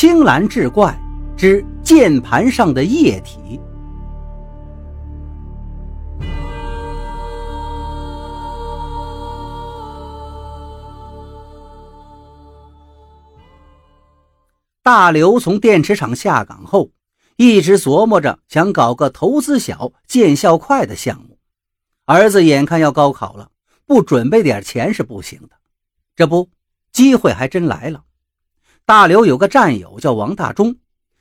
青蓝志怪之键盘上的液体。大刘从电池厂下岗后，一直琢磨着想搞个投资小、见效快的项目。儿子眼看要高考了，不准备点钱是不行的。这不，机会还真来了。大刘有个战友叫王大忠，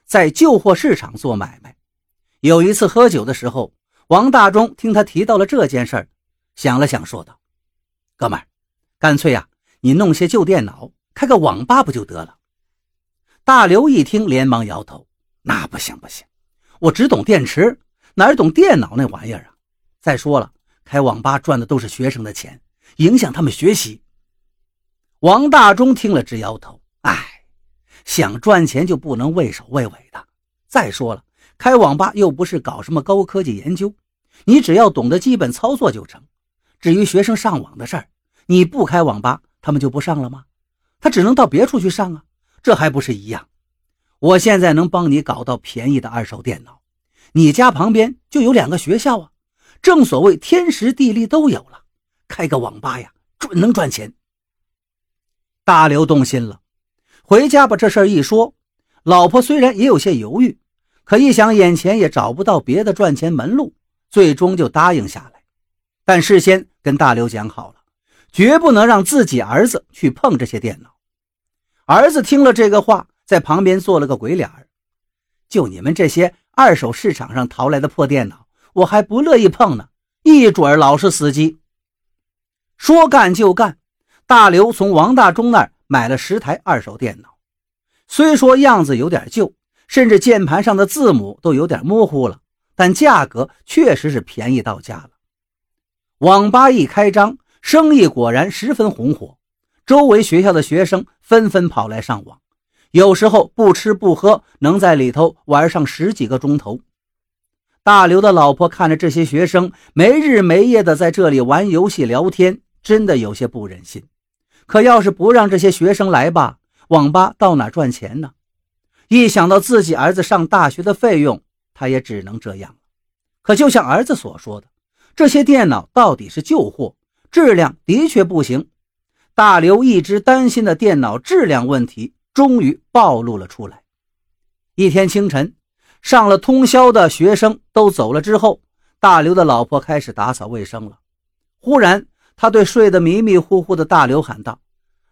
在旧货市场做买卖。有一次喝酒的时候，王大忠听他提到了这件事儿，想了想，说道：“哥们儿，干脆呀，你弄些旧电脑，开个网吧不就得了？”大刘一听，连忙摇头：“那不行，不行，我只懂电池，哪懂电脑那玩意儿啊？再说了，开网吧赚的都是学生的钱，影响他们学习。”王大忠听了直摇头：“哎，想赚钱就不能畏首畏尾的。再说了，开网吧又不是搞什么高科技研究，你只要懂得基本操作就成。至于学生上网的事儿，你不开网吧，他们就不上了吗？他只能到别处去上啊。”这还不是一样？我现在能帮你搞到便宜的二手电脑，你家旁边就有两个学校啊，正所谓天时地利都有了，开个网吧呀，准能赚钱。大刘动心了，回家把这事儿一说，老婆虽然也有些犹豫，可一想眼前也找不到别的赚钱门路，最终就答应下来。但事先跟大刘讲好了，绝不能让自己儿子去碰这些电脑。儿子听了这个话，在旁边做了个鬼脸儿。就你们这些二手市场上淘来的破电脑，我还不乐意碰呢，一准儿老是死机。说干就干，大刘从王大忠那儿买了十台二手电脑，虽说样子有点旧，甚至键盘上的字母都有点模糊了，但价格确实是便宜到家了。网吧一开张，生意果然十分红火。周围学校的学生纷纷跑来上网，有时候不吃不喝，能在里头玩上十几个钟头。大刘的老婆看着这些学生没日没夜的在这里玩游戏聊天，真的有些不忍心。可要是不让这些学生来吧，网吧到哪赚钱呢？一想到自己儿子上大学的费用，他也只能这样了。可就像儿子所说的，这些电脑到底是旧货，质量的确不行。大刘一直担心的电脑质量问题终于暴露了出来。一天清晨，上了通宵的学生都走了之后，大刘的老婆开始打扫卫生了。忽然，他对睡得迷迷糊糊的大刘喊道：“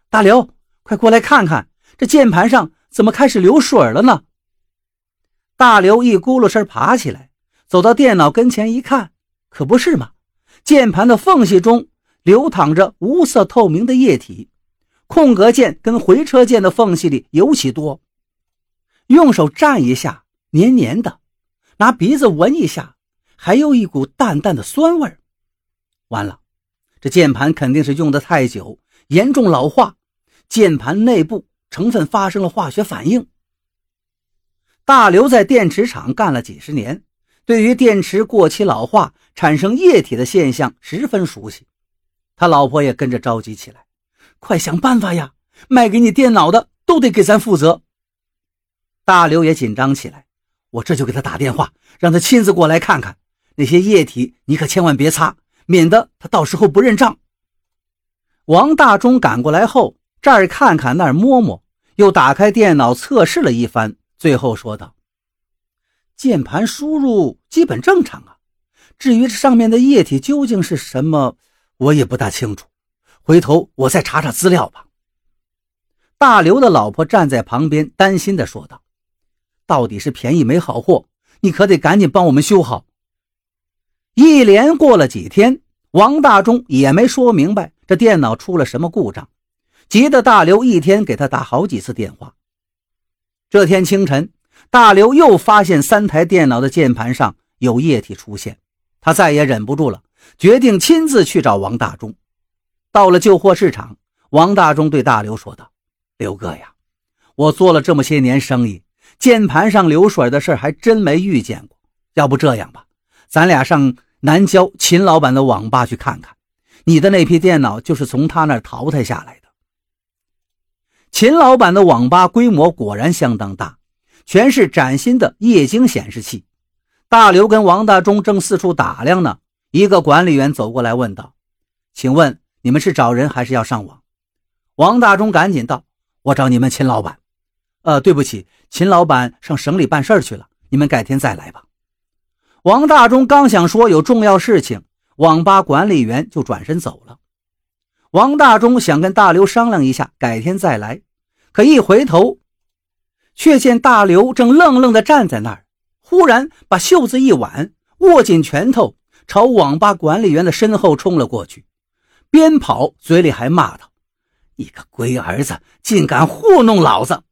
大刘，快过来看看，这键盘上怎么开始流水了呢？”大刘一咕噜声爬起来，走到电脑跟前一看，可不是嘛，键盘的缝隙中。流淌着无色透明的液体，空格键跟回车键的缝隙里尤其多。用手蘸一下，黏黏的；拿鼻子闻一下，还有一股淡淡的酸味完了，这键盘肯定是用的太久，严重老化，键盘内部成分发生了化学反应。大刘在电池厂干了几十年，对于电池过期老化产生液体的现象十分熟悉。他老婆也跟着着急起来，快想办法呀！卖给你电脑的都得给咱负责。大刘也紧张起来，我这就给他打电话，让他亲自过来看看那些液体，你可千万别擦，免得他到时候不认账。王大忠赶过来后，这儿看看那儿摸摸，又打开电脑测试了一番，最后说道：“键盘输入基本正常啊，至于这上面的液体究竟是什么？”我也不大清楚，回头我再查查资料吧。大刘的老婆站在旁边，担心地说道：“到底是便宜没好货，你可得赶紧帮我们修好。”一连过了几天，王大忠也没说明白这电脑出了什么故障，急得大刘一天给他打好几次电话。这天清晨，大刘又发现三台电脑的键盘上有液体出现，他再也忍不住了。决定亲自去找王大忠。到了旧货市场，王大忠对大刘说道：“刘哥呀，我做了这么些年生意，键盘上流水的事还真没遇见过。要不这样吧，咱俩上南郊秦老板的网吧去看看，你的那批电脑就是从他那儿淘汰下来的。”秦老板的网吧规模果然相当大，全是崭新的液晶显示器。大刘跟王大忠正四处打量呢，一个管理员走过来问道：“请问你们是找人还是要上网？”王大忠赶紧道：“我找你们秦老板。”“呃，对不起，秦老板上省里办事去了，你们改天再来吧。”王大忠刚想说有重要事情，网吧管理员就转身走了。王大忠想跟大刘商量一下，改天再来，可一回头，却见大刘正愣愣地站在那儿。忽然把袖子一挽，握紧拳头，朝网吧管理员的身后冲了过去，边跑嘴里还骂道：“你个龟儿子，竟敢糊弄老子！”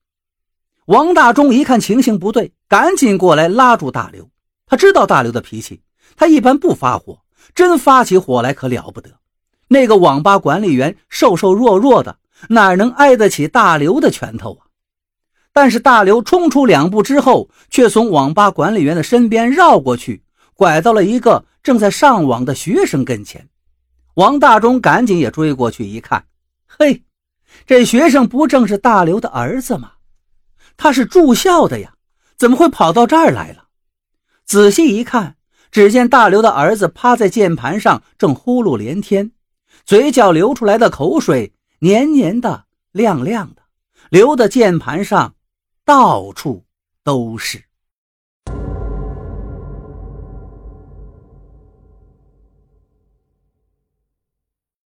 王大忠一看情形不对，赶紧过来拉住大刘。他知道大刘的脾气，他一般不发火，真发起火来可了不得。那个网吧管理员瘦瘦弱弱的，哪能挨得起大刘的拳头啊？但是大刘冲出两步之后，却从网吧管理员的身边绕过去，拐到了一个正在上网的学生跟前。王大忠赶紧也追过去一看，嘿，这学生不正是大刘的儿子吗？他是住校的呀，怎么会跑到这儿来了？仔细一看，只见大刘的儿子趴在键盘上，正呼噜连天，嘴角流出来的口水黏黏的、亮亮的，流的键盘上。到处都是。